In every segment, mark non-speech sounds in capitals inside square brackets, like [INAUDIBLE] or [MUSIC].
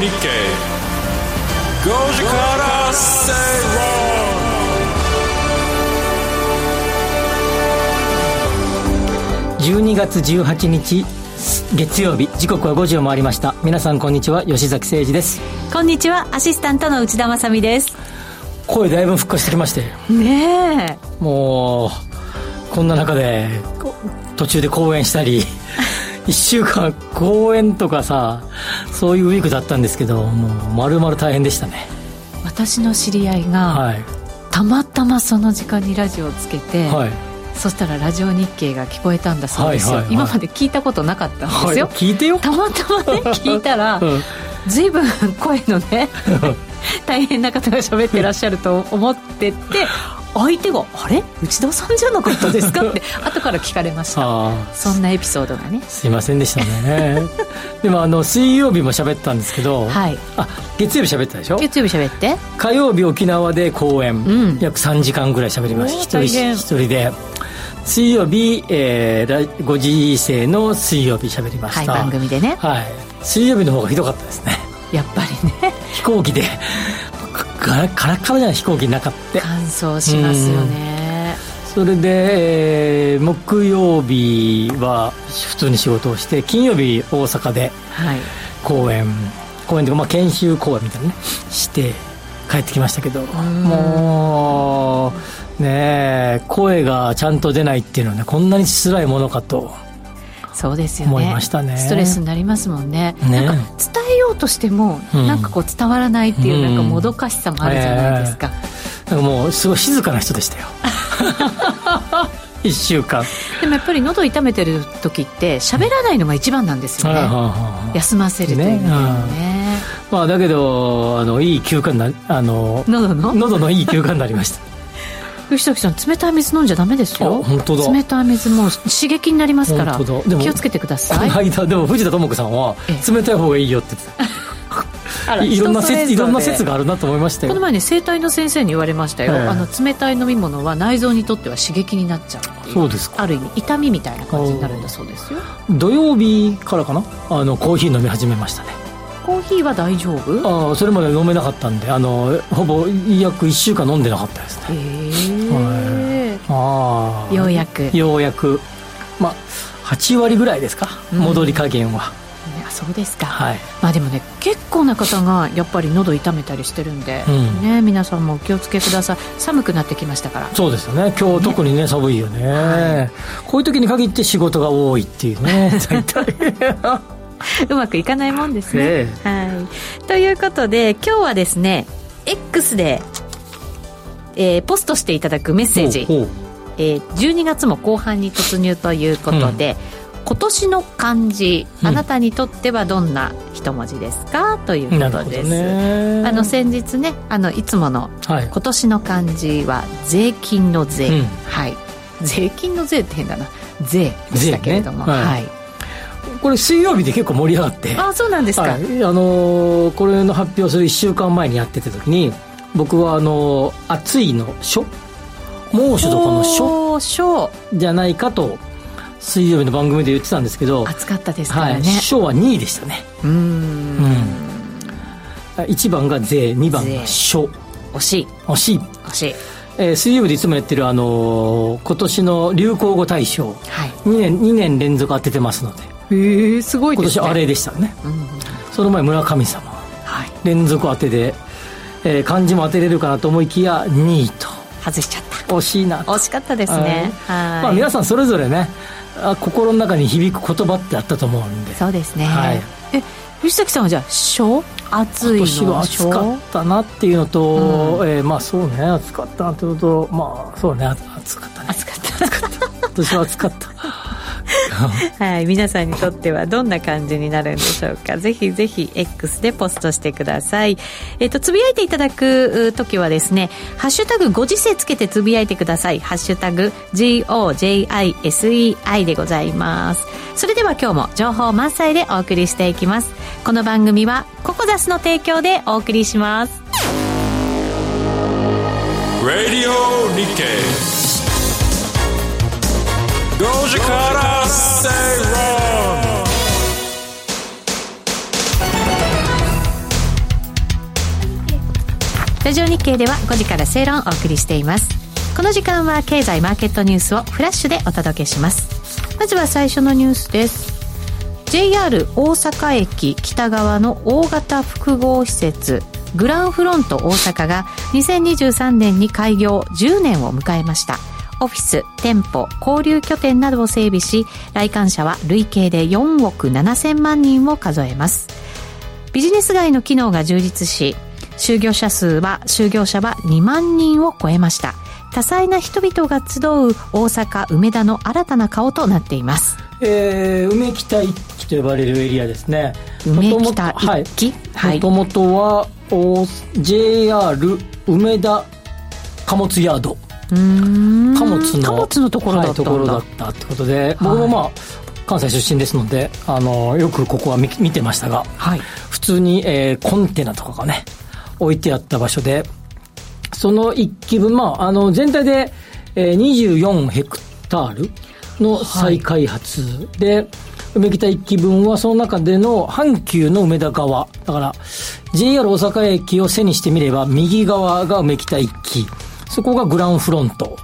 日経5時から正論12月18日月曜日時刻は5時を回りました。皆さんこんにちは。吉崎誠二です。こんにちは。アシスタントの内田まさです。声だいぶ復活してきまして。ねえ。もうこんな中で途中で講演したり1週間講演とかさそういうウィークだったんですけどもう丸々大変でしたね。私の知り合いが、はい、たまたまその時間にラジオをつけて、はい、そしたらラジオ日経が聞こえたんだそうですよ、はいはいはい、今まで聞いたことなかったんですよ、聞いてよ。たまたまね聞いたら、うん、随分声のね [LAUGHS] 大変な方が喋ってらっしゃると思ってて相手が「あれ？内田さんじゃなかったですか?」って [LAUGHS] 後から聞かれました。そんなエピソードがね。すいませんでしたね。[LAUGHS] でもあの水曜日も喋ったんですけど、はい、あ月曜日喋ったでしょ？月曜日喋って？火曜日沖縄で公演、うん、約3時間ぐらい喋りました。一人一人で。水曜日、えー、5時生の水曜日喋りました、はい、番組でね、はい、水曜日の方がひどかったですね。やっぱりね飛行機でカラカラカラじゃない飛行機の中って乾燥しますよね。それで、えー、木曜日は普通に仕事をして金曜日大阪で公演、はい、公演というか、まあ、研修公演みたいなねして帰ってきましたけどもうね声がちゃんと出ないっていうのはねこんなに辛いものかとそうですよね。思いましたね。ストレスになりますもんね。ね。なんか伝えようとしても、うん、なんかこう伝わらないっていうなんかもどかしさもあるじゃないですか、うん、なんかもうすごい静かな人でしたよ。[LAUGHS] 1週間。でもやっぱり喉痛めてる時って喋らないのが一番なんですよね、休ませるというね。ね、まあ、だけどあのいい休暇なあの喉の？喉のいい休暇になりました吉崎さん冷たい水飲んじゃダメですよ。本当だ。冷たい水も刺激になりますから気をつけてください。この間でも藤田智子さんは冷たい方がいいよって [LAUGHS] いろんな説いろんな説があるなと思いましたよ。この前ね整体の先生に言われましたよ、あの冷たい飲み物は内臓にとっては刺激になっちゃうそうですある意味痛みみたいな感じになるんだそうですよ。土曜日からかな？あのコーヒー飲み始めましたねコーヒーは大丈夫？ああそれまで飲めなかったんであのほぼ約1週間飲んでなかったですね。へえ。ああようやく。ようやく。まあ8割ぐらいですか、戻り加減は。そうですか、はい、まあでもね結構な方がやっぱり喉痛めたりしてるんで、うん、ね皆さんもお気をつけください。寒くなってきましたから。そうですよね。今日特にね、ね、寒いよね、はい、こういう時に限って仕事が多いっていうね [LAUGHS] 大体 [LAUGHS] うまくいかないもんですね。はい、ということで今日はですね X で、えー、ポストしていただくメッセージ、えー、12月も後半に突入ということで、うん、今年の漢字、あなたにとってはどんな一文字ですか？ということです。あの先日ねあのいつもの、今年の漢字は税金の税、うん、はい。税金の税って変だな。税でしたけれども、ね、はい、はいこれ水曜日で結構盛り上がって。あそうなんですか、はい、あのー、これの発表する1週間前にやってた時に僕はあのー、暑いの暑猛暑とかの暑じゃないかと水曜日の番組で言ってたんですけど暑かったですからね、はい、暑は2位でしたね。うん。うん。1番が税2番が暑惜しい。惜しい。惜しい。えー、水曜日でいつもやってる、あのー、今年の流行語大賞、はい、2, 年2年連続当ててますのでへえすごいですね。今年あれでしたね、うん、その前村神様、はい、連続当てで、えー、漢字も当てれるかなと思いきや2位と。外しちゃった。惜しいな。惜しかったですね。はい。まあ、皆さんそれぞれねあ心の中に響く言葉ってあったと思うんで。そうですね、はい、え藤崎さんはじゃあ小？暑いの？今年は暑かったなっていうのと、うん、えー、まあそうね暑かったなっていうのとまあそうね暑かったね。暑かった。暑かった。今年は暑かったはい、皆さんにとってはどんな感じになるんでしょうか？ぜひぜひ X でポストしてください。えっ、ー、とつぶやいていただく時はですねハッシュタグご時世つけてつぶやいてください。ハッシュタグ GOJISEI でございます。それでは今日も情報満載でお送りしていきます。この番組はココザスの提供でお送りします。Radio Nikkei 5時から正論ラジオ日経では5時から正論をお送りしています。この時間は経済マーケットニュースをフラッシュでお届けします。まずは最初のニュースです。JR 大阪駅北側の大型複合施設グランフロント大阪が2023年に開業10年を迎えました。オフィス、店舗、交流拠点などを整備し、来館者は累計で4億7000万人を数えます。ビジネス街の機能が充実し、就業者数は、就業者は2万人を超えました。多彩な人々が集う大阪梅田の新たな顔となっています。えー、梅北一期と呼ばれるエリアですね。梅北一期？はい。もともとは、JR 梅田貨物ヤード。貨物の貨物のところだった、だ。ったってことで、僕もまあ、関西出身ですので、あの、よくここは見見てましたが、はい、普通に、えー、コンテナとかがね、置いてあった場所で、その一気分、まあ、あの、全体で、えー、24ヘクタールの再開発で、はい、梅北一気分はその中での阪急の梅田側、だから JR 大阪駅を背にしてみれば右側が梅北一気、そこがグランフロント、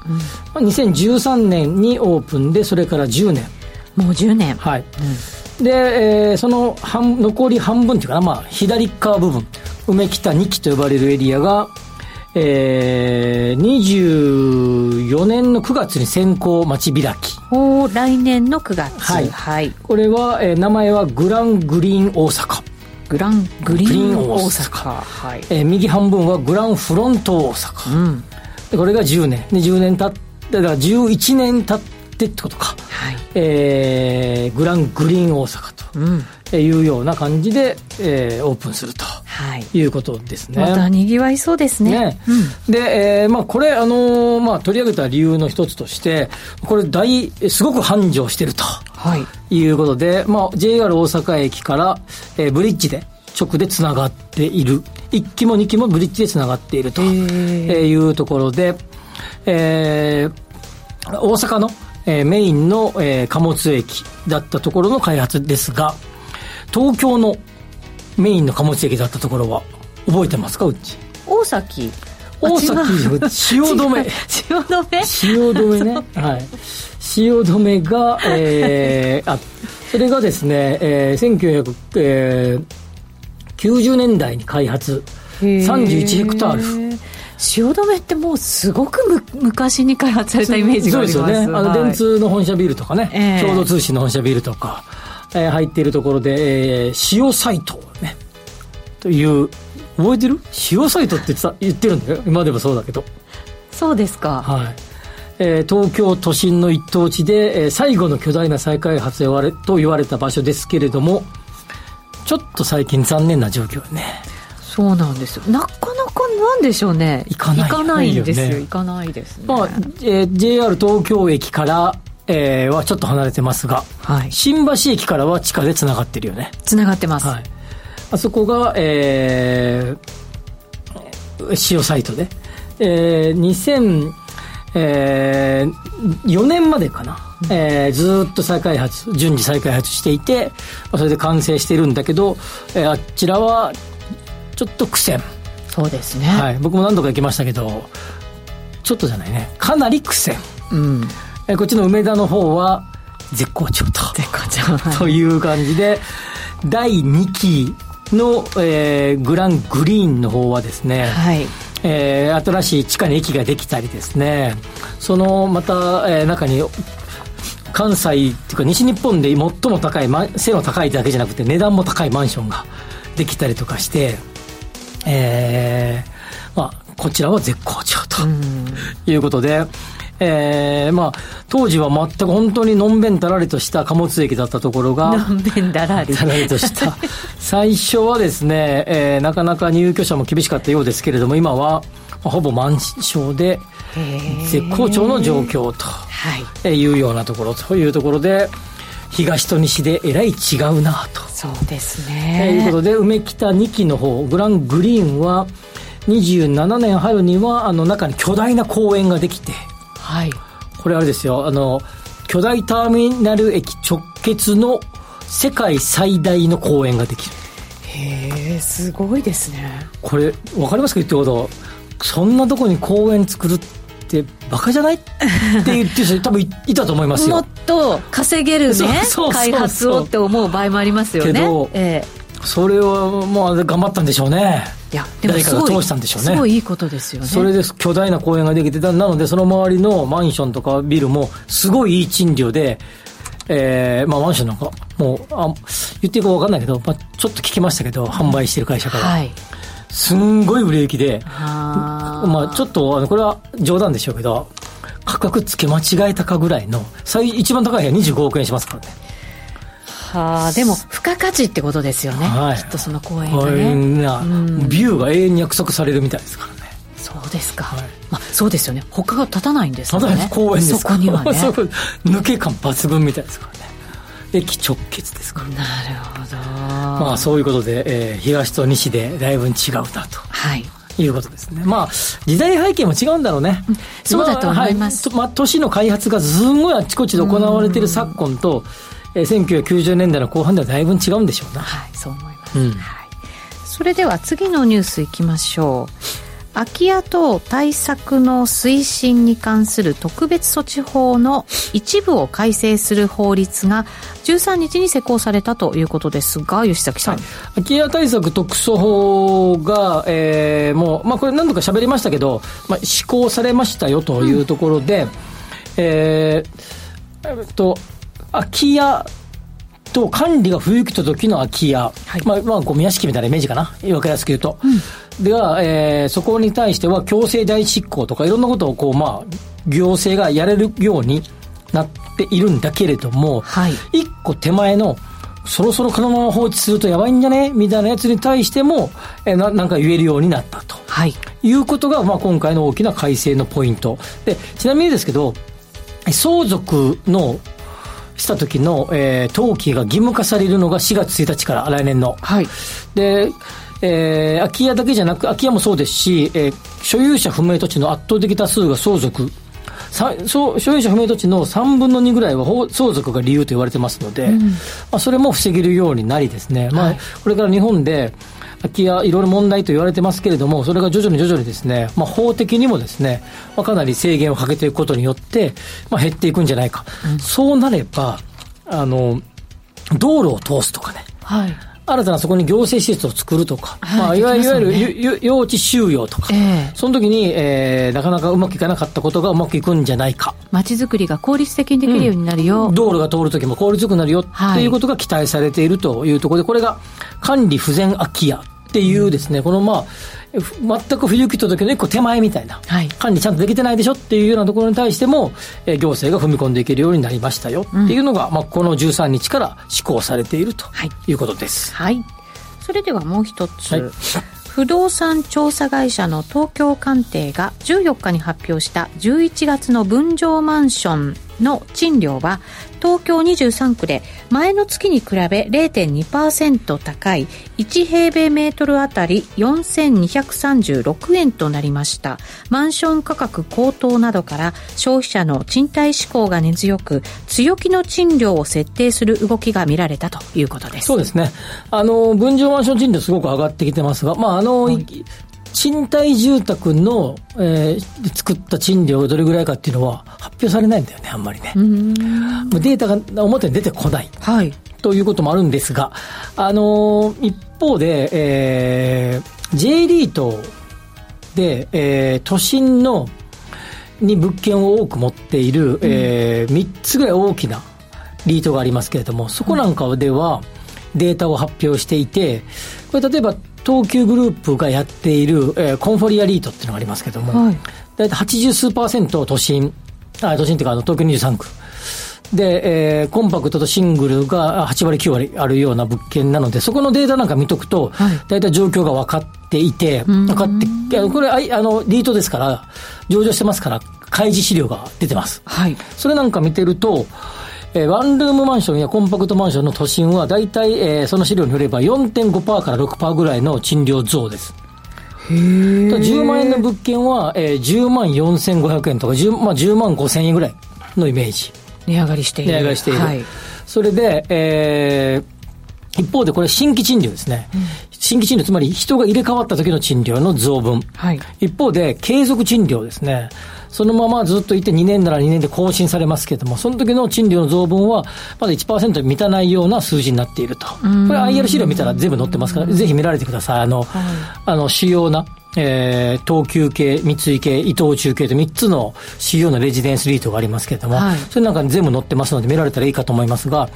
うん、2013年にオープンでそれから10年もう10年はい、うん、で、えー、その半残り半分っていうかな、まあ、左側部分梅北2期と呼ばれるエリアがえー、24年の9月に先行待ち開き。お来年の9月。はい。はい、これは、えー、名前はグラングリーン大阪。グラングリーン大阪。はい。えー、右半分はグランフロント大阪。うん。でこれが10年。で、10年経って、だから11年経ってってことか。はい。えー、グラングリーン大阪と。うん。いうような感じで、えー、オープンすると、はい、いうことですね。また賑わいそうですね。ねうん、で、えー、まあ、これ、あのー、まあ、取り上げた理由の一つとして、これ大、すごく繁盛してると、はい、いうことで、まあ、JR 大阪駅から、えー、ブリッジで、直でつながっている。1機も2機もブリッジでつながっているというところで、えー、大阪の、えー、メインの、えー、貨物駅だったところの開発ですが、東京のメインの貨物駅だったところは覚えてますかうち？大崎。大崎汐留。汐留？汐留ね。はい。汐留が、えー、あそれがですね、えー、1990年代に開発。31ヘクタール。汐留ってもうすごくむ昔に開発されたイメージがあります。そうですよね、あの電通の本社ビルとかね、えー、共同通信の本社ビルとかえー、入っているところで、えー、塩サイトね、という、覚えてる？塩サイトって言ってるんだよ。今でもそうだけど。そうですか。はい。えー、東京都心の一等地で、えー、最後の巨大な再開発と言われた場所ですけれども、ちょっと最近残念な状況ね。そうなんですよ。なかなかなんでしょうね。行かない。行かないんですよ。行かないですね。まあ、えー、JR 東京駅から、えー、はちょっと離れてますが、はい、新橋駅からは地下でつながってるよねつながってます、はい、あそこが、えー、塩サイトで、えー、2000えー、4年までかな、うん、えー、ずっと再開発順次再開発していて、まあ、それで完成してるんだけど、えー、あちらはちょっと苦戦。そうですね、はい、僕も何度か行きましたけどちょっとじゃないね。かなり苦戦、うん、えこっちの梅田の方は絶好調と。絶好調。という感じで、第2期の、えー、グラングリーンの方はですね、はい。えー、新しい地下に駅ができたりですね、そのまた、えー、中に関西っていうか西日本で最も高い、背の高いだけじゃなくて値段も高いマンションができたりとかして、えー、まあ、こちらは絶好調ということで、えー、まあ、当時は全く本当にのんべんたらりとした貨物駅だったところが、のんべんだらり。たらりとした。[LAUGHS] 最初はですね、えー、なかなか入居者も厳しかったようですけれども、今は、まあ、ほぼ満床で、絶好調の状況と、はい、いうようなところというところで、東と西でえらい違うなと。そうですね。ということで、梅北2期の方、グラングリーンは、27年春には、あの中に巨大な公園ができて、はい、これあれですよ。あの巨大ターミナル駅直結の世界最大の公園ができる。へえすごいですね。これ分かりますか言ってること。そんなとこに公園作るってバカじゃない？って言ってる人 [LAUGHS] 多分いたと思いますよ。もっと稼げるね開発をって思う場合もありますよね。けど、えー、それはまあ頑張ったんでしょうねいやでも誰かが通したんでしょうねすごいいいことですよねそれで巨大な公園ができてたなのでその周りのマンションとかビルもすごいいい賃料でえー、まあマンションなんか、もう、あ言っていいか分かんないけど、まあ、ちょっと聞きましたけど、販売してる会社から。はい。すんごい売れ行きで、まあちょっと、あの、これは冗談でしょうけど、価格付け間違えたかぐらいの、最、一番高い部屋25億円しますからね。はあ、でも、付加価値ってことですよね。はい。きっとその公園がね。ビューが永遠に約束されるみたいですからね。そうですか。はい、まあ、そうですよね。他が立たないんですかね。立た公園ですそこにはね。[LAUGHS] 抜け感抜群みたいですからね。駅直結ですから、なるほど。まあ、そういうことで、えー、東と西でだいぶ違うなと。はい。いうことですね。まあ、時代背景も違うんだろうね。うん、そうだと思います。はい、まあ、都市の開発がすごいあちこちで行われている昨今と、えー、1990年代の後半ではだいぶ違うんでしょうな。はい、そう思います。うん、はい。それでは次のニュースいきましょう。空き家等対策の推進に関する特別措置法の一部を改正する法律が13日に施行されたということですが吉崎さん、はい、空き家対策特措法が、えー、もう、まあ、これ何度か喋りましたけど、まあ、施行されましたよというところで、うん、えー、えっと空き家と管理が不行きた時の空き家、はい、まあ、まあ、ゴミ屋敷みたいなイメージかな、分かりやすく言うと。うんでは、えー、そこに対しては強制代執行とかいろんなことをこう、まあ、行政がやれるようになっているんだけれども、はい、一個手前の、そろそろこのまま放置するとやばいんじゃね？みたいなやつに対しても、えー、ななんか言えるようになったと。はい。いうことが、まあ、今回の大きな改正のポイント。で、ちなみにですけど、相続のした時の、えー、登記が義務化されるのが4月1日から来年の。はい。で、えー、空き家だけじゃなく、空き家もそうですし、えー、所有者不明土地の圧倒的多数が相続。所有者不明土地の3分の2ぐらいは相続が理由と言われてますので、うん、まあ、それも防げるようになりですね、まあ、これから日本で空き家、いろいろ問題と言われてますけれども、それが徐々に徐々にですね、まあ、法的にもですね、まあ、かなり制限をかけていくことによって、まあ、減っていくんじゃないか。うん、そうなれば、あの、道路を通すとかね。はい。新たなそこに行政施設を作るとか、はいまあ、いわゆる用地収容とか、えー、その時に、えー、なかなかうまくいかなかったことがうまくいくんじゃないか。街づくりが効率的にできるようになるよ。うん、道路が通る時も効率よくなるよ、っていうことが期待されているというところで、これが管理不全空き家っていうですね、うん、このまあ、全く不行き届の一個手前みたいな、はい、管理ちゃんとできてないでしょっていうようなところに対しても、えー、行政が踏み込んでいけるようになりましたよっていうのが、うん、まあ、この13日から施行されているとい。うことです。はい。それではもう一つ、はい、不動産調査会社の東京鑑定が14日に発表した11月の分譲マンションの賃料は東京23区で前の月に比べ0.2%高い1平米メートルあたり4236円となりました。マンション価格高騰などから消費者の賃貸志向が根強く強気の賃料を設定する動きが見られたということです。そうですね。あの分譲マンション賃料すごく上がってきてますが、まああの、はい、賃貸住宅の、えー、作った賃料がどれぐらいかっていうのは発表されないんだよね、あんまりね。データが表に出てこない。はい。ということもあるんですが、あのー、一方で、えー、J リートで、えー、都心のに物件を多く持っている、うん、えー、3つぐらい大きなリートがありますけれども、そこなんかではデータを発表していて、これ例えば東急グループがやっている、えー、コンフォリアリートっていうのがありますけども、はい、大体80数パーセント都心、あ都心っていうかあの東京23区。で、えー、コンパクトとシングルが8割9割あるような物件なので、そこのデータなんか見とくと、はい、大体状況が分かっていて、分かって、これ、あの、リートですから、上場してますから、開示資料が出てます。はい。それなんか見てると、えー、ワンルームマンションやコンパクトマンションの都心は、大体、えー、その資料によれば4.5%から6%ぐらいの賃料増です。へ10万円の物件は、えー、10万4500円とか10、まあ、10万5000円ぐらいのイメージ。値上がりしている。値上がりしている。はい、それで、えー、一方でこれ新規賃料ですね。うん、新規賃料、つまり人が入れ替わった時の賃料の増分。はい、一方で、継続賃料ですね。そのままずっといて2年なら2年で更新されますけれども、その時の賃料の増分は、まだ1%満たないような数字になっていると。これ IR 資料見たら全部載ってますから、ぜひ見られてください。あの、はい、あの、主要な、えー、東急系、三井系、伊藤忠系と3つの主要なレジデンスリートがありますけれども、はい、それなんかに全部載ってますので見られたらいいかと思いますが、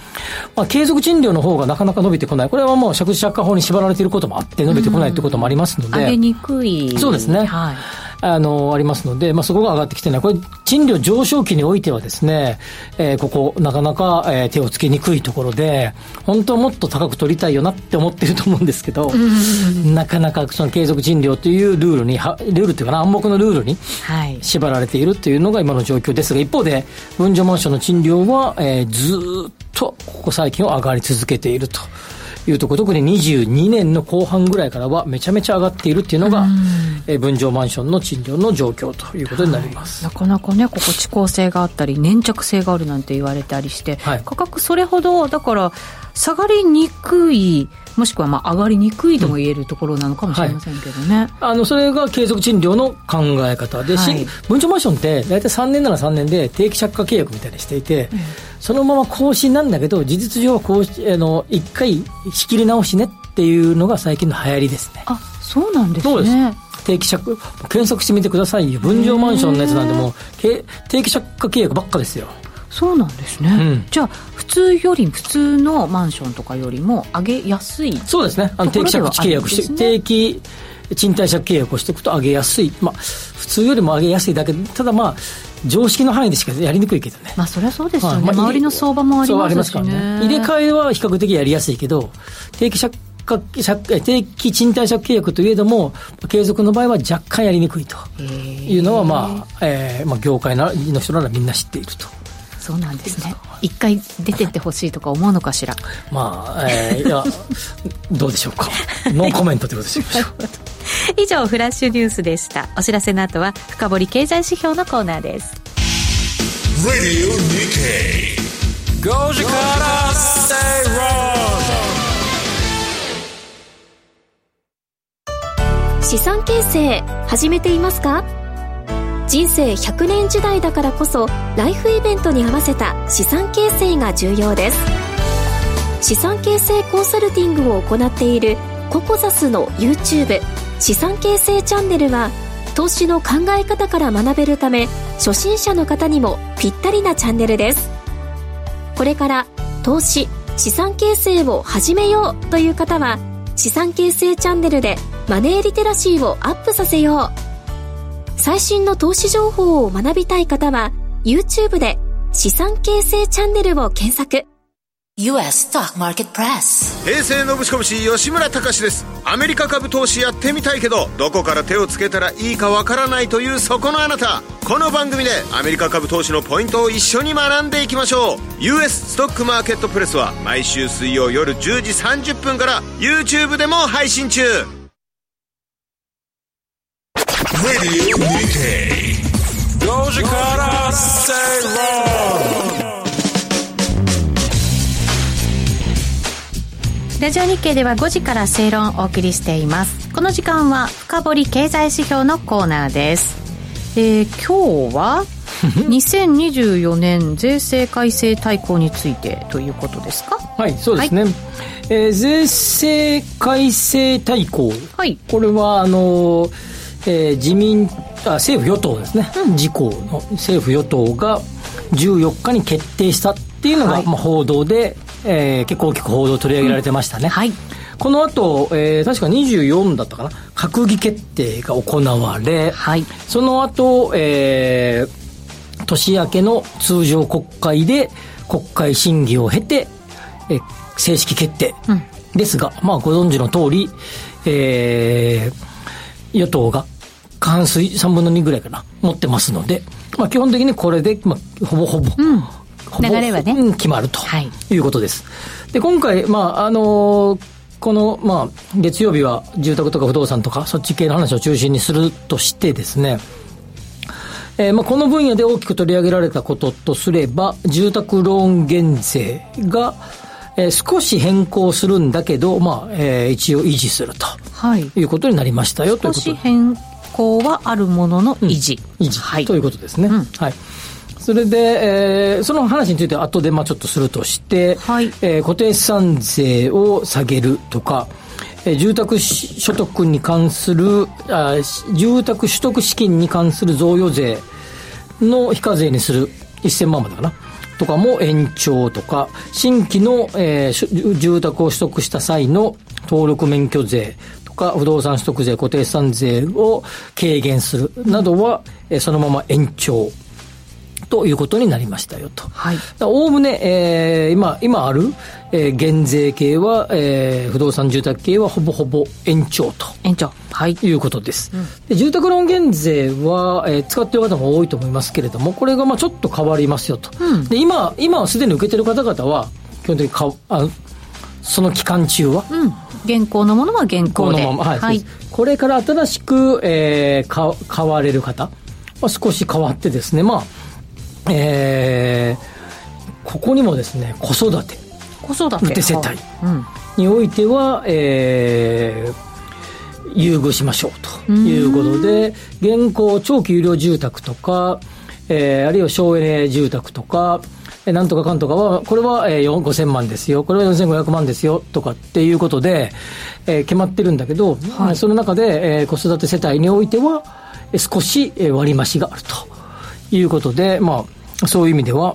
まあ、継続賃料の方がなかなか伸びてこない。これはもう借地借家法に縛られていることもあって伸びてこないということもありますので。上げにくい。そうですね。はい。あの、ありますので、まあ、そこが上がってきてない。これ、賃料上昇期においてはですね、えー、ここ、なかなか、えー、手をつけにくいところで、本当はもっと高く取りたいよなって思ってると思うんですけど、なかなかその継続賃料というルールに、ルールっていうかな、暗黙のルールに縛られているというのが今の状況ですが、一方で、分譲マンションの賃料は、えー、ずっとここ最近は上がり続けていると。いうところ、特に22年の後半ぐらいからはめちゃめちゃ上がっているっていうのが、え分譲マンションの賃料の状況ということになります、はい、なかなかね、ここ、遅効性があったり、粘着性があるなんて言われたりして、はい、価格、それほど、だから、下がりにくい、もしくはまあ上がりにくいとも言えるところなのかもしれませんけどね、はい、あのそれが継続賃料の考え方で、はい、分譲マンションって大体3年なら3年で定期借家契約みたいにしていて、うん、そのまま更新なんだけど事実上は更新あの1回仕切り直しねっていうのが最近の流行りですね。あそうなんですね。そうです。定期借検索してみてくださいよ。分譲マンションのやつなんでも定期借家契約ばっかですよそうなんですね、うん、じゃあ普通より普通のマンションとかよりも上げやすいそうですね。あの定期借地契約して、定期賃貸借契約をしていくと上げやすい、まあ、普通よりも上げやすいだけ。ただまあ常識の範囲でしかやりにくいけどね。まあそりゃそうですよね、まあ、周りの相場もありますし、ね、からね。入れ替えは比較的やりやすいけど定期借定期賃貸借契約といえども継続の場合は若干やりにくいというのは、まあえーまあ、業界の人ならみんな知っていると。そうなんですね。一回出てってほしいとか思うのかしら。まあ、えー、いやどうでしょうか。[LAUGHS] ノーコメントということでしょう以上フラッシュニュースでした。お知らせの後は深掘経済指標のコーナーです。5時から資産形成始めていますか？人生100年時代だからこそライフイベントに合わせた資産形成が重要です。資産形成コンサルティングを行っているココザスの YouTube 資産形成チャンネルは投資の考え方から学べるため初心者の方にもぴったりなチャンネルです。これから投資資産形成を始めようという方は資産形成チャンネルでマネーリテラシーをアップさせよう。最新の投資情報を学びたい方は YouTube で資産形成チャンネルを検索。US Stock Market Press 平成のぶしこぶし吉村隆です。アメリカ株投資やってみたいけどどこから手をつけたらいいかわからないというそこのあなた。この番組でアメリカ株投資のポイントを一緒に学んでいきましょう。US ストックマーケットプレスは毎週水曜夜10時30分から YouTube でも配信中 Radio Nikkei. 5時から正論ラジオ日経では5時から正論をお送りしています。この時間は深掘経済指標のコーナーです。えー、今日は [LAUGHS] 2024年税制改正大綱についてということですか？はいそうですね、はい、えー、税制改正大綱、はい、これはあのーえー、自民あ政府与党ですね、うん、自公の政府与党が14日に決定したっていうのが、はい、まあ、報道で、えー、結構大きく報道取り上げられてましたね、うん、はい。この後、えー、確か24だったかな。閣議決定が行われ、はい、その後、えー、年明けの通常国会で国会審議を経て、えー、正式決定ですが、うん、まあご存知の通り、えー、与党が過半数3分の2ぐらいかな、持ってますので、まあ、基本的にこれで、まあ、ほぼほぼ、うん、ほぼ流れはね、決まるとい。うことです。はい、で、今回、まあ、あのー、この、まあ、月曜日は住宅とか不動産とか、そっち系の話を中心にするとしてですね、えー、まあ、この分野で大きく取り上げられたこととすれば、住宅ローン減税が、えー、少し変更するんだけど、まあ、えー、一応維持すると、はい、いうことになりましたよということ。少し変更はあるものの維持、うん、維持、はい、ということですね、うん、はい。それで、えー、その話については後でまあちょっとするとして、はい。えー、固定資産税を下げるとか、えー、住宅所得に関するあ、住宅取得資金に関する贈与税の非課税にする1000万までかな。とかも延長とか、新規の、えー、住宅を取得した際の登録免許税とか、不動産取得税、固定資産税を軽減するなどは、えー、そのまま延長。ということになりましたよと。はい。おおむね、えー、今、今ある、えー、減税系は、えー、不動産住宅系はほぼほぼ延長と。延長。はい。いうことです。うん、で住宅ローン減税は、えー、使っている方も多いと思いますけれども、これがまあちょっと変わりますよと。うん、で、今、今はすでに受けてる方々は、基本的にかあその期間中は、うん、現行のものは現行でのまま、はい、はい、これから新しく、えー、か買われる方は少し変わってですね、まあ、えー、ここにもですね子育て。子育て。世帯。においては、えー、優遇しましょうということで現行長期有料住宅とか、えー、あるいは省エネ住宅とかなんとかかんとかは、これは、えー、5000万ですよ、これは4500万ですよ。とかっていうことで、えー、決まってるんだけど、はい、その中で、えー、子育て世帯においては、少し割増があるということで、まあ、そういう意味では、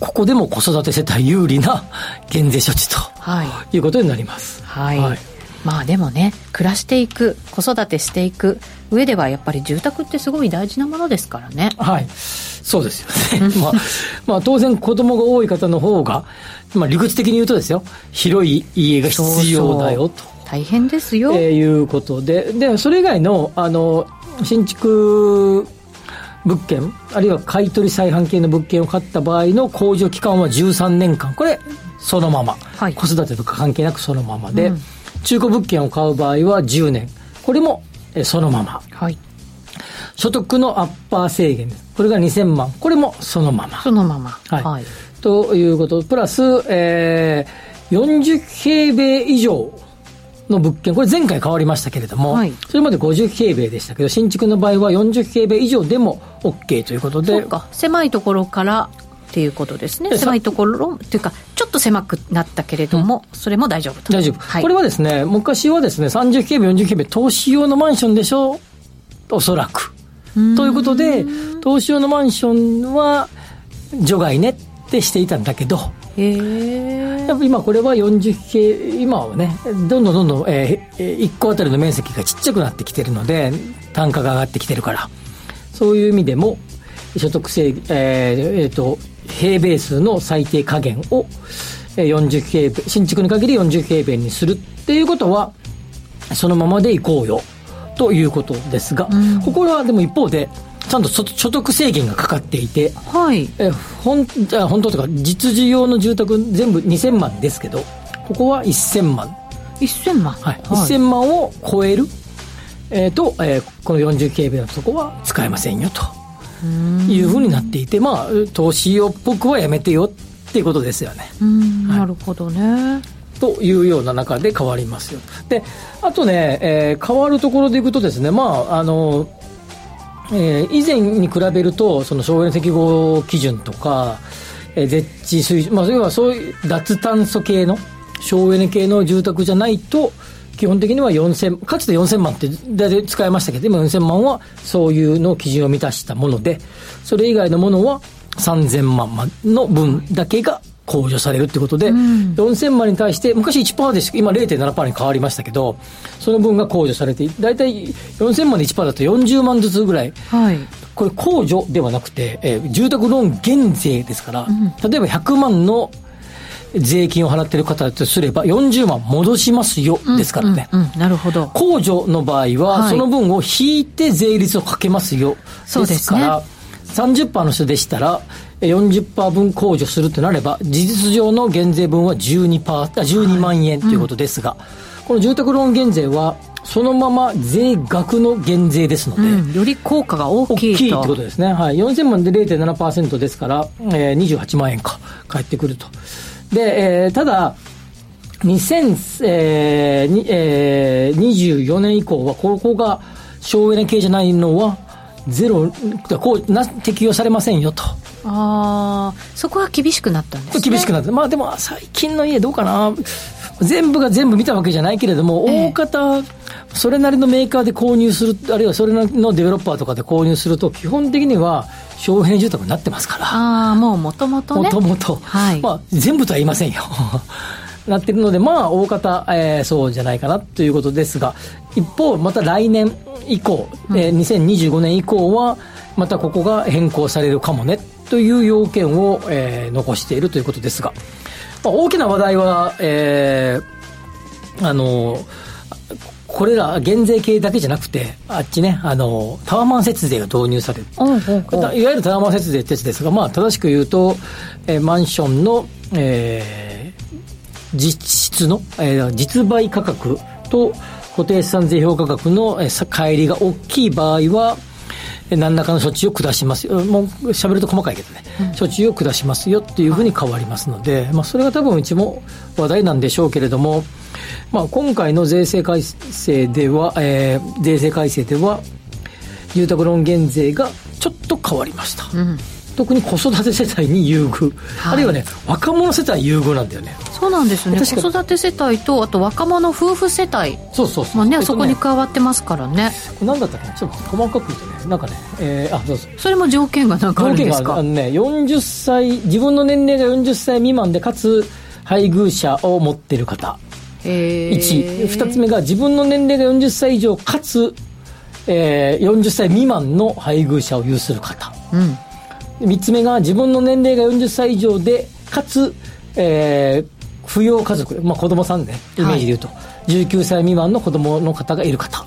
ここでも子育て世帯有利な [LAUGHS] 減税処置と、はい、いうことになります。はい、はい、まあでもね、暮らしていく、子育てしていく上では、やっぱり住宅ってすごい大事なものですからね。はい。そうですよね。まあ、まあ当然子供が多い方の方が、まあ理屈的に言うとですよ、広い家が必要だよと。大変ですよ。えー、いうことで、で、それ以外の、あの、新築物件、あるいは買取再販系の物件を買った場合の控除期間は13年間。これ、そのまま。はい、子育てとか関係なくそのままで、うん、中古物件を買う場合は10年。これもそのまま。はい、所得のアッパー制限。これが2000万。これもそのまま。そのまま。はい。はい、ということ。プラス、えー、40平米以上の物件、これ前回変わりましたけれども、はい、それまで50平米でしたけど、新築の場合は40平米以上でも OK ということで。そうか、狭いところからっていうことですね。狭いところ、っていうか、ちょっと狭くなったけれども、うん、それも大丈夫と。大丈夫。はい、これはですね、昔はですね、30平米、40平米、投資用のマンションでしょ？うおそらく。ということで、投資用のマンションは除外ねってしていたんだけど、やっぱ今これは40平今はねどんどんどんどん、えー、1個あたりの面積がちっちゃくなってきてるので単価が上がってきてるから。そういう意味でも所得制、えーえーと、平米数の最低加減を40平米新築に限り40平米にするっていうことはそのままでいこうよということですが、うん、ここはでも一方でちゃんと所得制限がかかっていて、はい、え本あ本当とか実需用の住宅全部2000万ですけどここは1000万。1000万。はい、はい、1000万を超える、えー、と、えー、この40平米のとこは使えませんよと。いうふうになっていてまあ投資用っぽくはやめてよっていうことですよね、はい、なるほどね。というような中で変わりますよ。であとね、えー、変わるところでいくとですねまああのえー、以前に比べると、その省エネ適合基準とか、えー、絶地水準、まあ、要はそういう脱炭素系の、省エネ系の住宅じゃないと、基本的には4000、かつて4000万って大体使いましたけど、今4000万はそういうの基準を満たしたもので、それ以外のものは3000万の分だけが控除されるってことで、うん、4000万に対して、昔1%でし今0.7%に変わりましたけど、その分が控除されて、大体4000万で1%だと40万ずつぐらい。はい。これ控除ではなくて、えー、住宅ローン減税ですから、うん、例えば100万の税金を払ってる方とすれば、40万戻しますよ、ですからね、うんうんうん。なるほど。控除の場合は、その分を引いて税率をかけますよ。そうですから、30%の人でしたら、40%分控除するってなれば、事実上の減税分は12%、12万円ということですが、はいうん、この住宅ローン減税は、そのまま税額の減税ですので、うん、より効果が大きい大きいってことですね。はい。4000万で0.7%ですから、えー、28万円か、返ってくると。で、えー、ただ、2024、えーえー、年以降は、ここが省エネ系じゃないのは、ゼロ、こうな適用されませんよと。ああ、そこは厳しくなったんですね。厳しくなった。まあでも、最近の家どうかな。全部が全部見たわけじゃないけれども、大方、それなりのメーカーで購入する、あるいはそれなりのデベロッパーとかで購入すると、基本的には省エネ住宅になってますから。ああ、もうもともとね。もともと。はい。まあ、全部とは言いませんよ。[LAUGHS] なってるので、まあ、大方、えー、そうじゃないかなということですが、一方、また来年以降、うん、えー、2025年以降は、またここが変更されるかもねという要件を、えー、残しているということですが、まあ、大きな話題は、えー、あの、これら減税系だけじゃなくて、あっちね、あの、タワマン節税が導入される。いわゆるタワマン節税ってやつですが、まあ、正しく言うと、えー、マンションの、えー、実質の、えー、実売価格と固定資産税評価額の、えー、乖離が大きい場合は、何らかの処置を下しますよ、もう喋ると細かいけどね、うん、処置を下しますよっていうふうに変わりますので、まあ、それが多分うちも話題なんでしょうけれども、まあ、今回の税制改正では、えー、税制改正では、住宅ローン減税がちょっと変わりました。うん特に子育て世帯に優遇、はい、あるいはね若者世帯優遇なんだよね。そうなんですね。子育て世帯とあと若者夫婦世帯。そうそうそう、まあね、そこに加わってますからね。何だったっけちょっと細かく言うとねなんかね、えー、あどうぞ。それも条件がなんかあるんですか？条件があのね40歳自分の年齢が40歳未満でかつ配偶者を持ってる方。1、2つ目が自分の年齢が40歳以上かつ、えー、40歳未満の配偶者を有する方、うん3つ目が自分の年齢が40歳以上でかつ、えー、扶養家族、まあ、子供さんねイメージで言うと、はい、19歳未満の子供の方がいる方。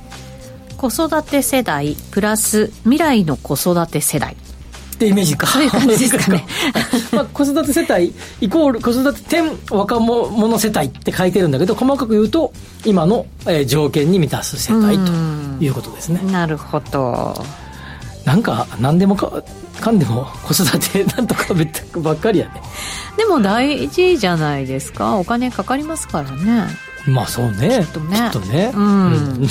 子育て世代プラス未来の子育て世代。ってイメージか。そういう感じですかね。[LAUGHS] まあ、子育て世帯イコール子育て点若者世帯って書いてるんだけど細かく言うと今の、えー、条件に満たす世帯ということですね。なるほどなんか何でもかかんでも子育て [LAUGHS] なんとかばっかりやねでも大事じゃないですかお金かかりますからねまあそうね。きっとね。きっとね。うん。だ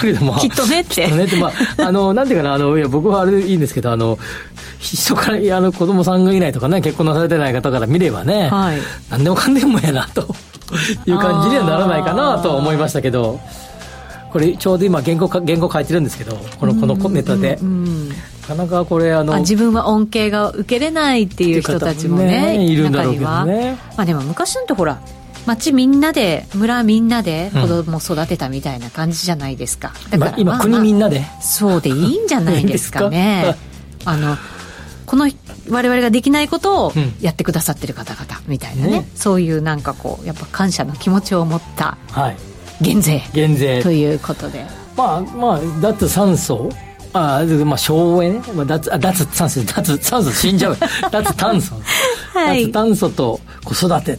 けどまあ。[LAUGHS] きっとねって。きっとねって、まあ、あの、なんていうかな、あの、いや、僕はあれでいいんですけど、あの、人から、あの、子供さんがいないとかね、結婚なされてない方から見ればね、はい。何でもかんでもやな、という感じにはならないかなと思いましたけど。これちょうど今原稿原稿書いてるんですけどこのこのネタで、なかなかこれあの自分は恩恵が受けれないっていう人たちもね、ね、いるんだろうけどね。まあでも昔なんてほら町みんなで村みんなで子供育てたみたいな感じじゃないですか、だから、今、国みんなで。そうでいいんじゃないですかね。[LAUGHS] あのこの我々ができないことをやってくださってる方々みたいなね、ね。そういうなんかこうやっぱ感謝の気持ちを持った、はい減税減税。ということで。まあまあ脱酸素。あまあ省エネ、まあ、脱あ脱酸素脱酸素死んじゃう。[LAUGHS] 脱炭素、はい、脱炭素と子育て。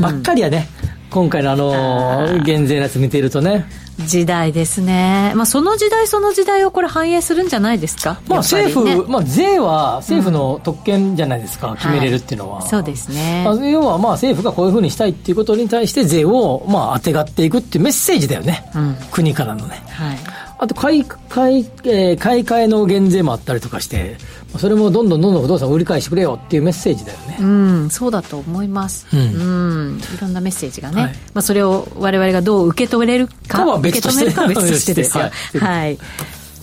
ばっかりやね、うん、今回のあの減税のやつ見ているとね時代ですね、まあ、その時代その時代をこれ反映するんじゃないですか、まあ、政府、ね、まあ、税は政府の特権じゃないですか、うん、決めれるっていうのは、はい、そうですね、まあ、要はまあ政府がこういうふうにしたいっていうことに対して税をまあ当てがっていくっていうメッセージだよね、うん、国からのね、はい、あと買い買い、えー、買い替えの減税もあったりとかしてそれもどんどんどんどん不動産を売り返してくれよっていうメッセージだよね。うんそうだと思います。うん、いろんなメッセージがね、はい、まあ、それを我々がどう受け取れるかは別として受け止めるかは [LAUGHS] 別としてですよ。はい、はい。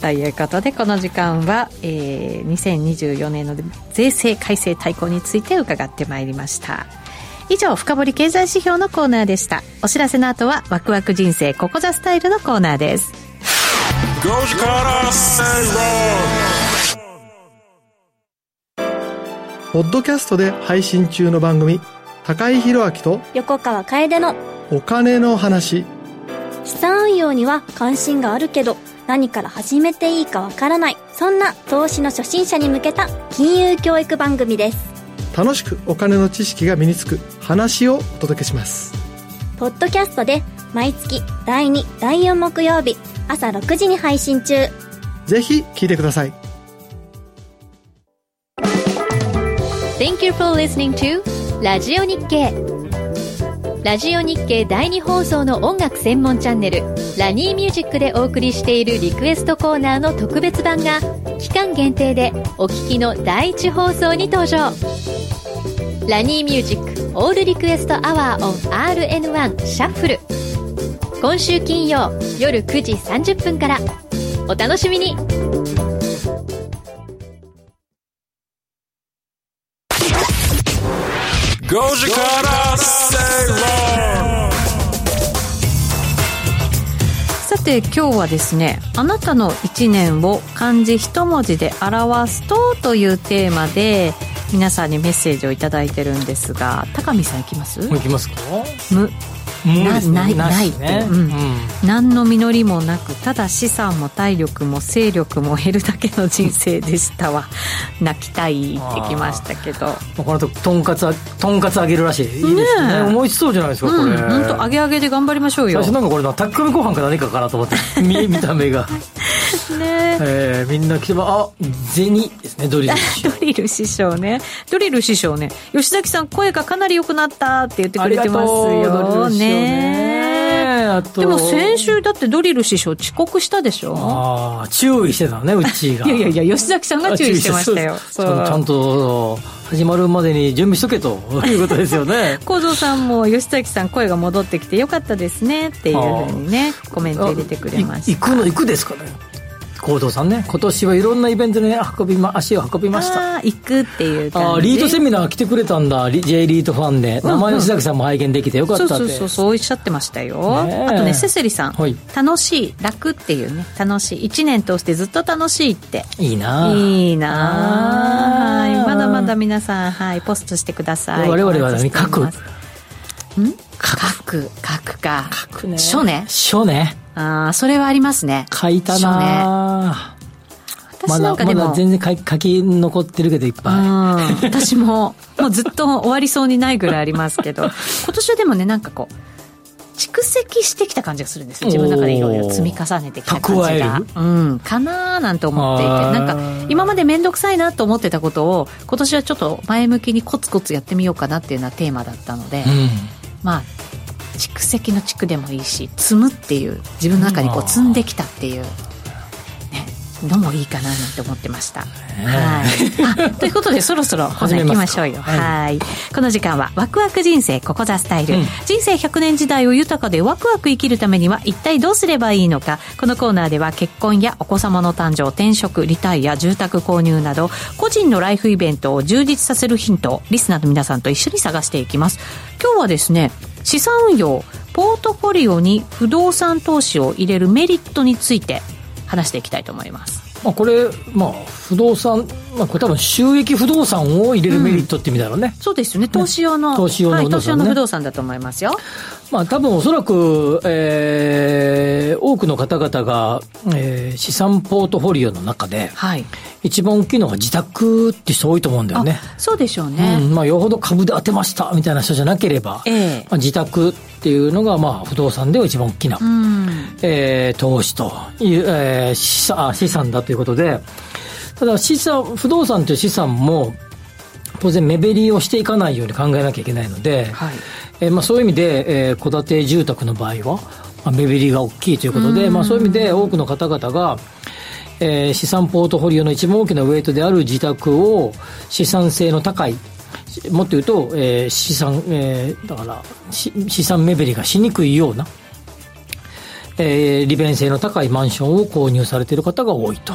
ということでこの時間は、えー、2024年の税制改正大綱について伺ってまいりました。以上深掘経済指標のコーナーでした。お知らせの後はワクワク人生ここザスタイルのコーナーですポッドキャストで配信中の番組、高井宏明と横川楓のお金の話。資産運用には関心があるけど、何から始めていいかわからない。そんな投資の初心者に向けた金融教育番組です。楽しくお金の知識が身につく話をお届けします。ポッドキャストで毎月第2、第4木曜日朝6時に配信中。ぜひ聞いてください。Thank you for listening to ラジオ日経ラジオ日経第2放送の音楽専門チャンネル「ラニーミュージック」でお送りしているリクエストコーナーの特別版が期間限定でお聴きの第1放送に登場ラニーミュージックオールリクエストアワーオン RN1 シャッフル今週金曜夜9時30分から。お楽しみに。5時からさて今日はですねあなたの1年を漢字一文字で表すとというテーマで皆さんにメッセージを頂いてるんですが高見さんいきます？いきますか？むなないないって、ね。うん。何の実りもなくただ資産も体力も勢力も減るだけの人生でしたわ。[LAUGHS] 泣きたいってきましたけど。この後とんかつあとんかつあげるらしい。いいですね。ねえ思いつそうじゃないですかこれ、うん本当揚げ揚げで頑張りましょうよ。最初なんかこれな炊き込みご飯か何かかなと思って見見た目が、[LAUGHS] ね。えー、みんな来てばあ銭ですねドリル [LAUGHS] ドリル師匠ね。ドリル師匠ね。吉崎さん声がかなり良くなったって言ってくれてますよね。でも先週だってドリル師匠遅刻したでしょ？ああ注意してたのねうちが。[LAUGHS] いやいやいや吉崎さんが注意してましたよ。ちゃんと始まるまでに準備しとけということですよね。[LAUGHS] 幸三さんも吉崎さん声が戻ってきてよかったですねっていうふうにねコメント入れてくれました。い行くの行くですかね行動さんね。今年はいろんなイベントに運び、ま、足を運びました。行くっていう感じ。あーリートセミナー来てくれたんだ。リ J リートファンで。うんうん。生吉崎さんも拝見できてよかったそうそうそうそうおっしゃってましたよ、ねえ。あとねセセリさん、はい。楽しい楽っていうね。楽しい。1年通してずっと楽しいって。いいな。いいなはいまだまだ皆さんはいポストしてください。我々はお待ちしております。ん？書く。書くか。書くね。書ね。書ねああそれはありますね。書いたなまだ私なんかでも、まだ全然書き残ってるけどいっぱい。うん。私ももうずっと終わりそうにないぐらいありますけど。[LAUGHS] 今年はでもねなんかこう蓄積してきた感じがするんですよ。自分の中でいろいろ積み重ねてきた感じが。る。うん。かなーなんて思っていて。なんか今まで面倒くさいなと思ってたことを今年はちょっと前向きにコツコツやってみようかなっていうのはテーマだったので、うん。まあ蓄積の蓄でもいいし積むっていう自分の中にこう積んできたっていう、ね、のもいいかななんて思ってました。はい、[LAUGHS] あということでそろそろ本題行きましょうよ。はい。この時間はワクワク人生ここザスタイル、うん。人生100年時代を豊かでワクワク生きるためには一体どうすればいいのか。このコーナーでは結婚やお子様の誕生転職リタイア住宅購入など個人のライフイベントを充実させるヒントをリスナーの皆さんと一緒に探していきます。今日はですね資産運用ポートフォリオに不動産投資を入れるメリットについて話していきたいと思います。まあ、これ、まあ、不動産、まあ、これ多分収益不動産を入れるメリットって意味だろうね。そうですよね。投資用の、投資用のはい、投資用の不動産だと思いますよまあ、多分おそらく、えー、多くの方々が、えー、資産ポートフォリオの中で、はい。一番大きいのが自宅って人多いと思うんだよね。あそうでしょうね、うん、まあ、よほど株で当てましたみたいな人じゃなければ、ええ。まあ、自宅っていうのが、まあ、不動産では一番大きな、うん。えー投資という、えー資産あ資産だということで、ただ資産、不動産という資産も、当然目減りをしていかないように考えなきゃいけないので、はい。えーまあ、そういう意味で、えー戸建て住宅の場合は、まあ、目減りが大きいということで、まあ、そういう意味で多くの方々が、えー資産ポートフォリオの一番大きなウェイトである自宅を資産性の高いもっと言うと、えー資産、えーだからし資産目減りがしにくいような、えー利便性の高いマンションを購入されている方が多いと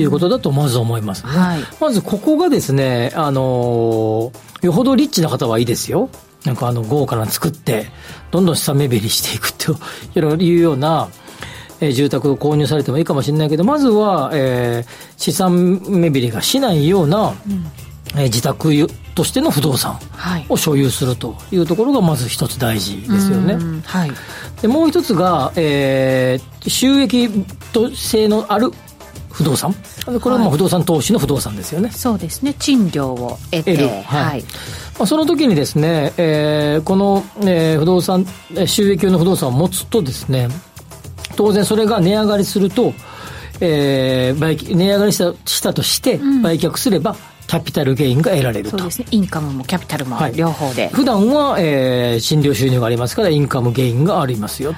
いうことだとまず思いますね。はいまずここがですね、あのーよほどリッチな方はいいですよ。なんかあの豪華なの作って、どんどん資産目減りしていくと [LAUGHS] いうような、えー住宅を購入されてもいいかもしれないけど、まずは、えー資産目減りがしないような、えー自宅としての不動産はいを所有するというところがまず一つ大事ですよね。うんはいでもう一つが、えー収益と性のある不動産？これはまあはい。不動産投資の不動産ですよね、そうですね。賃料を得て。得る。ははい。い、まあ、その時にですね、えーこの、えー不動産えー収益用の不動産を持つとですね当然それが値上がりすると、えー売値上がりしたしたとして売却すれば、キャピタルゲインが得られると。そうですね。インカムもキャピタルも両方で。はい、普段は、えー、診療収入がありますから、インカムゲインがありますよ、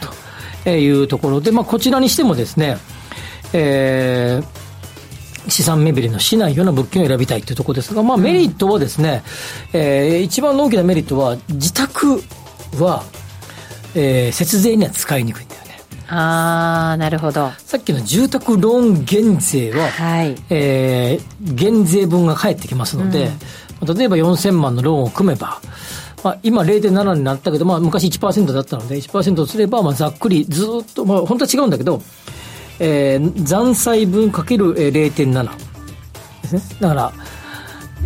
というところで、まあ、こちらにしてもですね、えー、資産目減りのしないような物件を選びたいというところですが、まあ、メリットはですね、うん、えー、一番の大きなメリットは、自宅は、えー、節税には使いにくいんだよね。ああ、なるほど。さっきの住宅ローン減税は、はい、えー、減税分が返ってきますので、うん、例えば4000万のローンを組めば、まあ、今0.7になったけど、まあ、昔1%だったので、1%すれば、まあ、ざっくりずっと、まあ、本当は違うんだけど、えー、残債分かける0.7ですね。だから、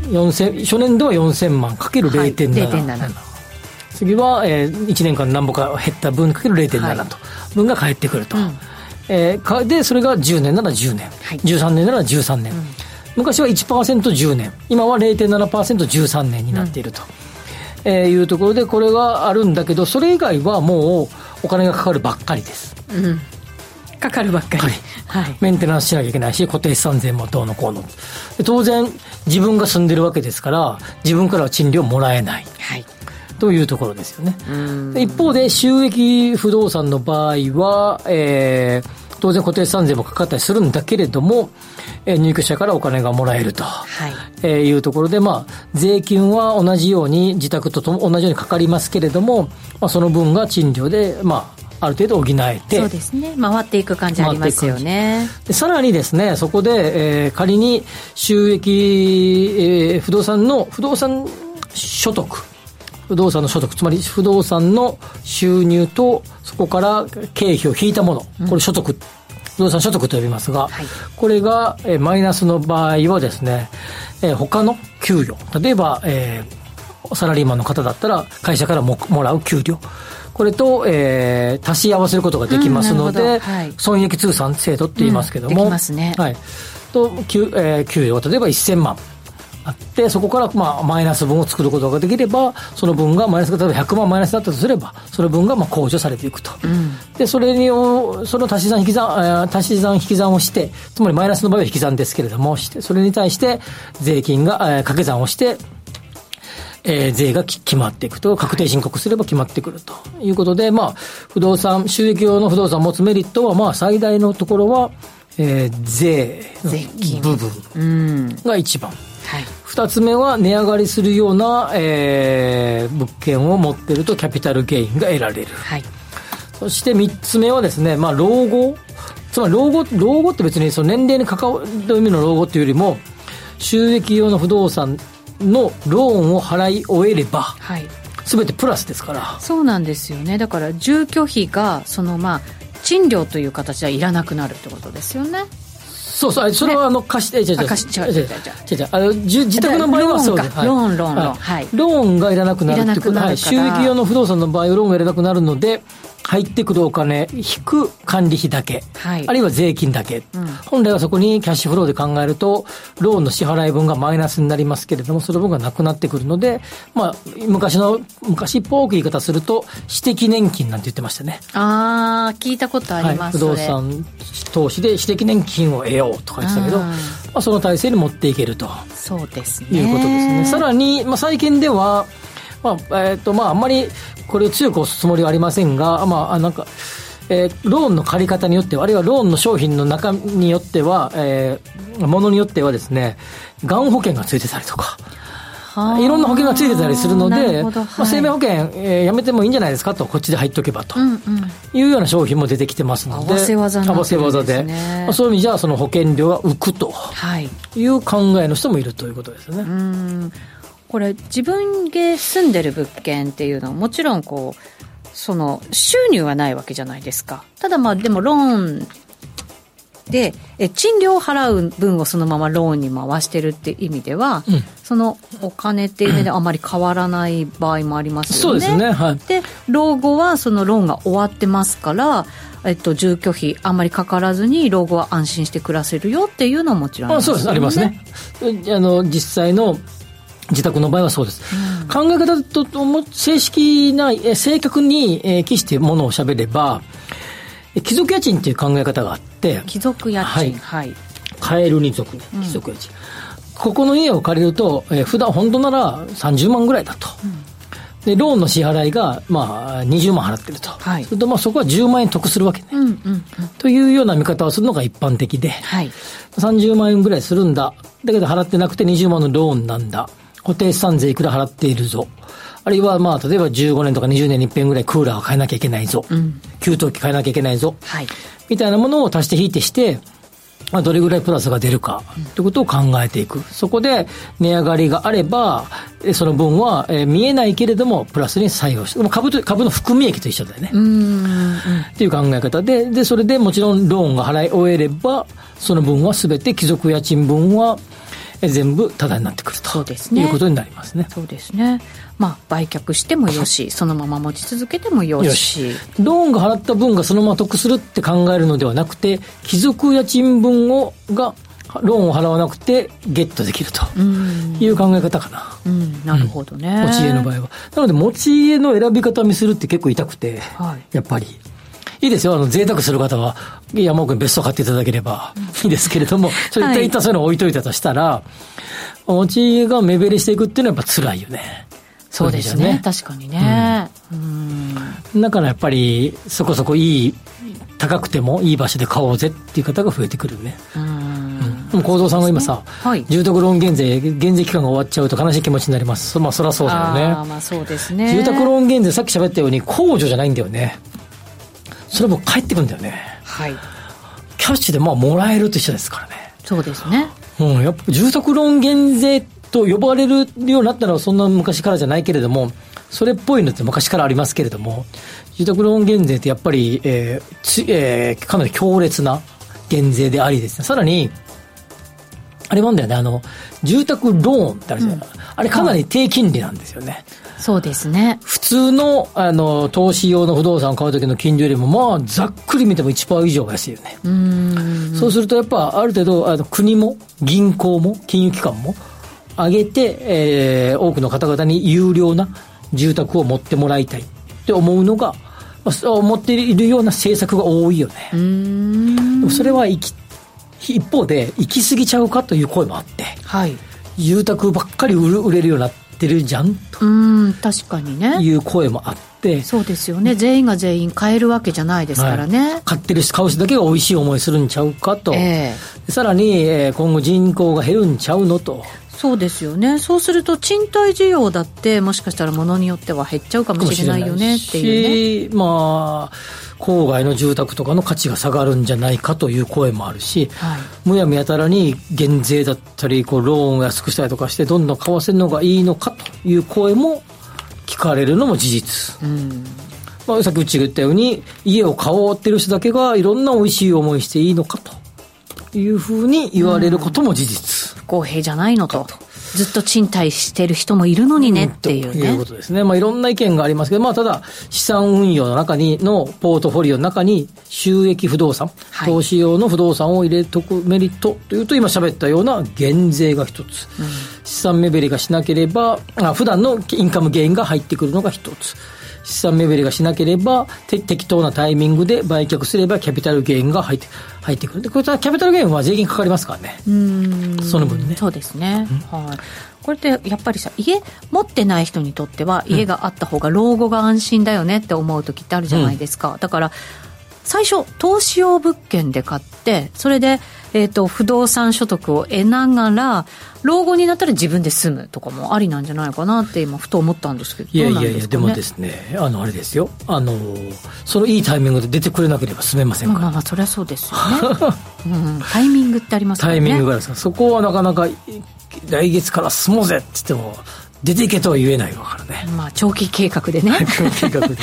4000初年度は4000万かける0.7。はい、0.7次は、えー、1年間何ぼか減った分かける0.7と、分が返ってくると、うん、えー、でそれが10年なら10年、はい、13年なら13年、うん、昔は 1%10 年。今は 0.7%13 年になっていると、うん、えー、いうところでこれがあるんだけどそれ以外はもうお金がかかるばっかりです、うんかかるばっかり、はい、メンテナンスしなきゃいけないし固定資産税もどうのこうの。当然自分が住んでるわけですから自分からは賃料もらえない、はい、というところですよね。一方で収益不動産の場合は、えー、当然固定資産税もかかったりするんだけれども、えー、入居者からお金がもらえると、はい。えー、いうところで、まあ、税金は同じように自宅とと同じようにかかりますけれども、まあ、その分が賃料で、まあ、ある程度補えてそうですね。回っていく感じありますよね。でさらにですねそこで、えー、仮に収益、えー、不動産の不動産所得不動産の所得、つまり不動産の収入と、そこから経費を引いたもの、これ所得、うん、不動産所得と呼びますが、はい、これが、えマイナスの場合はですね、え他の給与、例えば、えー、サラリーマンの方だったら会社からももらう給料、これと、えー、足し合わせることができますので、うんはい、損益通算制度って言いますけども、うん、できますね。はい。と、給,、えー、給与、例えば1000万。あってそこからまあマイナス分を作ることができればその分がマイナスが例えば100万マイナスだったとすればその分がまあ控除されていくと、うん、でそれにその足し算引き算足し算引き算をしてつまりマイナスの場合は引き算ですけれどもしてそれに対して税金が掛け算をしてえー、税が決まっていくと、確定申告すれば決まってくるということで、まあ、不動産、収益用の不動産を持つメリットは、まあ、最大のところは、えー、税の部分が一番。はい、2つ目は値上がりするような、えー、物件を持ってるとキャピタルゲインが得られる、はい、そして3つ目はですね、まあ、老後。つまり老後老後って別にその年齢に関わる意味の老後っていうよりも収益用の不動産のローンを払い終えれば、はい、全てプラスですから。そうなんですよね。だから住居費がそのまあ賃料という形ではいらなくなるってことですよね。そうそうそれはあの貸して、ね、貸し違う違う違う違うあの自宅の場合はそうです。ローンローンローンはい。ローンがいらなくなるってことは、い、収益用の不動産の場合ローンがいらなくなるので入ってくるお金引く管理費だけ、はい、あるいは税金だけ、うん、本来はそこにキャッシュフローで考えるとローンの支払い分がマイナスになりますけれどもその分がなくなってくるので、まあ、昔の昔っぽく言い方すると私的年金なんて言ってましたね。ああ聞いたことあります、はい、不動産投資で私的年金を得ようとか言ってたけど、まあ、その体制に持っていけると。そうですね。いうことですね。さらに、まあ、最近ではまあ、えっ、ー、と、まあ、あんまりこれを強く押すつもりはありませんが、まあ、なんか、えー、ローンの借り方によっては、あるいはローンの商品の中によっては、えー、ものによってはですね、がん保険がついてたりとか、いろんな保険がついてたりするので、まあ、生命保険、えー、やめてもいいんじゃないですかと、こっちで入っとけばと、うんうん、いうような商品も出てきてますので、合わせ技、ね、合わせ技で、まあ、そういう意味じゃ、その保険料が浮くとい。う考えの人もいるということですね。うんこれ自分で住んでる物件っていうのはもちろんこうその収入はないわけじゃないですか。ただまあでもローンでえ賃料を払う分をそのままローンに回してるって意味では、うん、そのお金っていう意味であまり変わらない場合もありますよね。そうですね、はい、で老後はそのローンが終わってますからえっと、住居費あんまりかからずに老後は安心して暮らせるよっていうのはもちろんあります、ね、あそうです。ありますね。あの実際の自宅の場合はそうです。うん、考え方と正式な、正確に、えー、期してものを喋れば、貴族家賃っていう考え方があって、貴族家賃、はい。はい、買える二族、貴族家賃。ここの家を借りると、えー、普段本当なら30万ぐらいだと。うんで、ローンの支払いが、まあ、20万払ってると。はい。それと、まあ、そこは10万円得するわけね。うんうんうん、というような見方をするのが一般的で、はい。30万円ぐらいするんだ。だけど払ってなくて20万のローンなんだ。固定資産税いくら払っているぞ。あるいは、まあ、例えば15年とか20年に一遍ぐらいクーラーを変えなきゃいけないぞ。うん、給湯器変えなきゃいけないぞ。はい。みたいなものを足して引いてして、まあ、どれぐらいプラスが出るかということを考えていく。そこで値上がりがあれば、その分は、えー、見えないけれども、プラスに採用して、株と、株の含み益と一緒だよね。うんっていう考え方で、で、それでもちろんローンが払い終えれば、その分はすべて貴族家賃分は、全部タダになってくるとそうです、ね、いうことになりますね。そうですね。まあ、売却してもよし、そのまま持ち続けてもよし。ローンが払った分がそのまま得するって考えるのではなくて、貴族家賃分をがローンを払わなくてゲットできるという考え方かな。うん、なるほどね、持ち家の場合は。なので、持ち家の選び方見するって結構痛くて、はい、やっぱり。いいですよ。あの、贅沢する方は、山奥に別荘買っていただければいいですけれども、それ一旦そういうのを置いといたとしたら、持ち家が目減りしていくっていうのはやっぱ辛いよね。そうですね。確かにね。うん。だからやっぱり、そこそこいい、高くてもいい場所で買おうぜっていう方が増えてくるね。うん。でも幸三さんが今さ、はい、住宅ローン減税、減税期間が終わっちゃうと悲しい気持ちになります。まあそりゃそうだよね。あまあそうですね。住宅ローン減税、さっき喋ったように控除じゃないんだよね。それも返ってくるんだよね。はい。キャッシュでまあもらえると一緒ですからね。そうですね。うん、やっぱ住宅ローン減税と呼ばれるようになったのはそんな昔からじゃないけれども、それっぽいのって昔からありますけれども、住宅ローン減税ってやっぱり、えーつえー、かなり強烈な減税でありですね。さらに、あれもんだよね、あの、住宅ローンってあるじゃない、うん、あれかなり低金利なんですよね。そうですね。普通の、あの、投資用の不動産を買う時の金利よりも、まあ、ざっくり見ても1%以上が安いよね。うそうすると、やっぱ、ある程度、あの、国も、銀行も、金融機関も、上げて、えー、多くの方々に有料な住宅を持ってもらいたいって思うのが、思っているような政策が多いよね。それは行き、一方で行き過ぎちゃうかという声もあって、はい、住宅ばっかり売れるようになってるじゃんとうん確かにね。いう声もあってそうですよね。全員が全員買えるわけじゃないですからね、はい、買ってる人買う人だけが美味しい思いするんちゃうかと、えー、さらに、えー、今後人口が減るんちゃうのとそうですよねそうすると賃貸需要だってもしかしたらものによっては減っちゃうかもしれないよねっていうねまあ郊外の住宅とかの価値が下がるんじゃないかという声もあるし、はい、むやみやたらに減税だったりこうローンを安くしたりとかしてどんどん買わせるのがいいのかという声も聞かれるのも事実。うんまあ、さっきうちが言ったように家を買おうってる人だけがいろんな美味しい思いしていいのかというふうに言われることも事実。不公平じゃないのと。ずっと賃貸してる人もいるのにねっていうね。ということですね。まあいろんな意見がありますけど、まあただ資産運用の中に、のポートフォリオの中に収益不動産、はい、投資用の不動産を入れとくメリットというと今喋ったような減税が一つ、うん、資産目減りがしなければ、あ普段のインカムゲインが入ってくるのが一つ。資産目減りがしなければ、適当なタイミングで売却すればキャピタルゲインが入って入ってくる。で、これはキャピタルゲインは税金かかりますからね。うん。その分ね。そうですね。はい。これってやっぱりさ家持ってない人にとっては家があった方が老後が安心だよねって思う時ってあるじゃないですか、うん、だから最初投資用物件で買ってそれでえーと、不動産所得を得ながら老後になったら自分で住むとかもありなんじゃないかなって今ふと思ったんですけどいやいやいや、ね、でもですねあのあれですよ。あのそのいいタイミングで出てくれなければ住めませんから。まあまあそりゃそうですよね、[LAUGHS] うん、タイミングってありますからね。タイミングがそこはなかなか来月から住もうぜって言っても出ていけとは言えないからね。まあ、長期計画でね。長期計画で。[LAUGHS] 考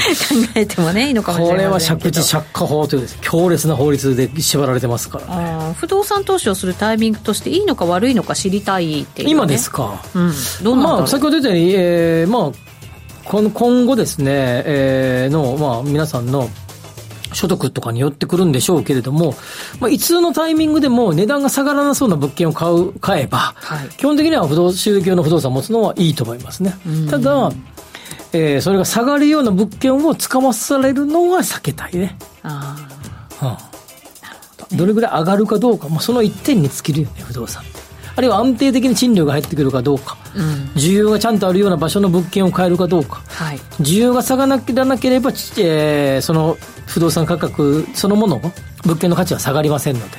えてもね、いいのかもしれない。これは借地借家法という強烈な法律で縛られてますからね。不動産投資をするタイミングとしていいのか悪いのか知りたいっていう、ね、今ですか。うん。どうなんまあ、先ほど言ったように、えー、まあ、この今後ですね、えー、の、まあ、皆さんの所得とかによってくるんでしょうけれども、まあ、いつのタイミングでも値段が下がらなそうな物件を買う、買えば、はい、基本的には不動、収益用の不動産を持つのはいいと思いますね。ただ、えー、それが下がるような物件を使わされるのは避けたいね。ああ。うんどれぐらい上がるかどうか、まあ、その一点に尽きるよね、不動産。ああるいは安定的に賃料が入ってくるかどうか、うん、需要がちゃんとあるような場所の物件を買えるかどうか、はい、需要が下がらなければ、えー、その不動産価格そのもの物件の価値は下がりませんので、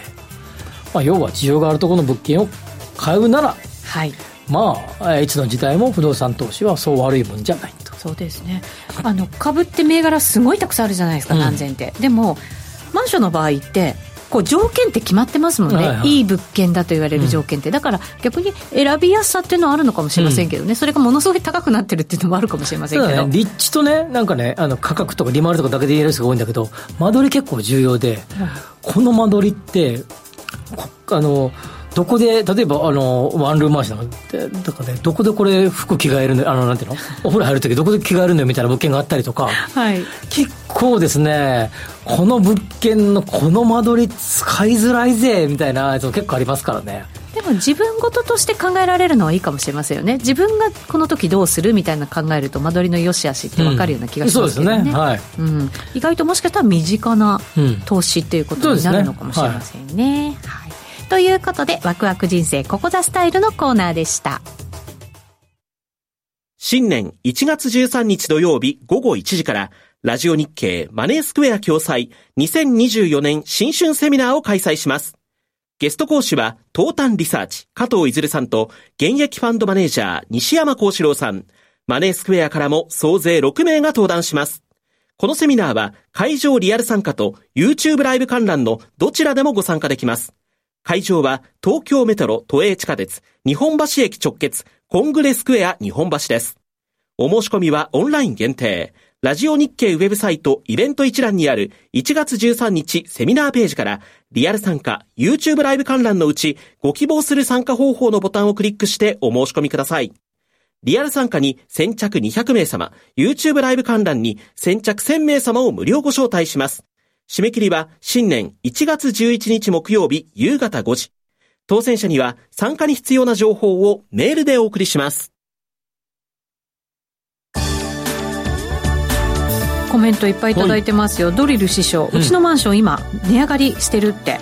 まあ、要は需要があるところの物件を買うなら、はい、まあいつの時代も不動産投資はそう悪いもんじゃないと。そうですね。あの株って銘柄すごいたくさんあるじゃないですか、何千って、でもマンションの場合ってこう条件って決まってますもんね、はいはい、いい物件だと言われる条件って、うん、だから逆に選びやすさっていうのはあるのかもしれませんけどね、うん、それがものすごい高くなってるっていうのもあるかもしれませんけど、ね、立地とね、なんかね、あの価格とか利回りとかだけで言える人が多いんだけど、間取り結構重要で、この間取りって、あの、どこで、例えば、あの、ワンルームマンションとかね、どこでこれ服着替えるの、あの、なんていうの？お風呂入るときどこで着替えるのよみたいな物件があったりとか、はい。結構ですね、この物件のこの間取り使いづらいぜ、みたいなやつも結構ありますからね。でも自分事として考えられるのはいいかもしれませんよね。自分がこの時どうするみたいな考えると間取りの良し悪しって分かるような気がしますけどね。うん、ね。はい。うん、意外ともしかしたら身近な投資っていうことになるのかもしれませんね。うん、ねはい。ということで、ワクワク人生ここザスタイルのコーナーでした。新年1月13日土曜日午後1時から、ラジオ日経マネースクエア共催2024年新春セミナーを開催します。ゲスト講師は、東端リサーチ、加藤いずるさんと、現役ファンドマネージャー、西山幸四郎さん。マネースクエアからも総勢6名が登壇します。このセミナーは、会場リアル参加と YouTube ライブ観覧のどちらでもご参加できます。会場は東京メトロ都営地下鉄日本橋駅直結コングレスクエア日本橋です。お申し込みはオンライン限定。ラジオ日経ウェブサイトイベント一覧にある1月13日セミナーページからリアル参加 YouTube ライブ観覧のうちご希望する参加方法のボタンをクリックしてお申し込みください。リアル参加に先着200名様、YouTube ライブ観覧に先着1000名様を無料ご招待します。締め切りは新年1月11日木曜日夕方5時。当選者には参加に必要な情報をメールでお送りします。コメントいっぱいいただいてますよ、ドリル師匠、うちのマンション今値上がりしてるって。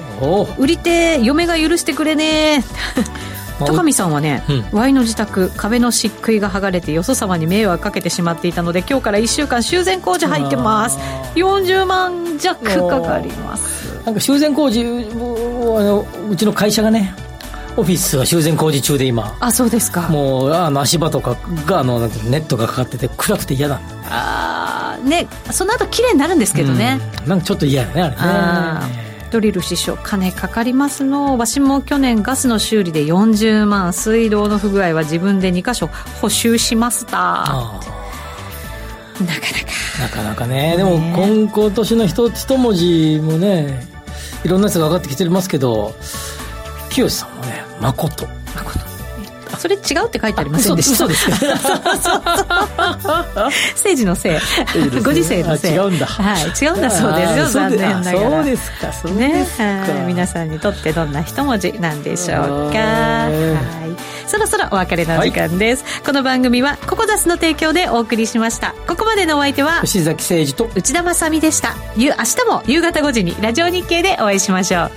売り手嫁が許してくれね [LAUGHS] 高見さんはね、うん、Y の自宅壁の漆喰が剥がれてよそ様に迷惑かけてしまっていたので今日から1週間修繕工事入ってます。40万弱かかります。なんか修繕工事あのうちの会社がねオフィスは修繕工事中で今。あそうですか。もうあの足場とかがあのネットがかかってて暗くて嫌だああねその後綺麗になるんですけどね、うん、なんかちょっと嫌やねあれね。ドリル師匠金かかりますの。わしも去年ガスの修理で40万水道の不具合は自分で2箇所補修しました。なかなか。なかなかね。でも今今年の一一文字もねいろんなやつが上がってきてますけど清さんはね誠誠それ違うって書いてありませんでした。そうです。か [LAUGHS] 政治のせい。ご時世のせい違うんだ。はい違うんだそうですよ残念ながら。そうですかそうですか、ね、皆さんにとってどんな一文字なんでしょうか。はい。そろそろお別れの時間です、はい、この番組はココダスの提供でお送りしました。ここまでのお相手は牛崎誠二と内田まさでした。明日も夕方5時にラジオ日経でお会いしましょう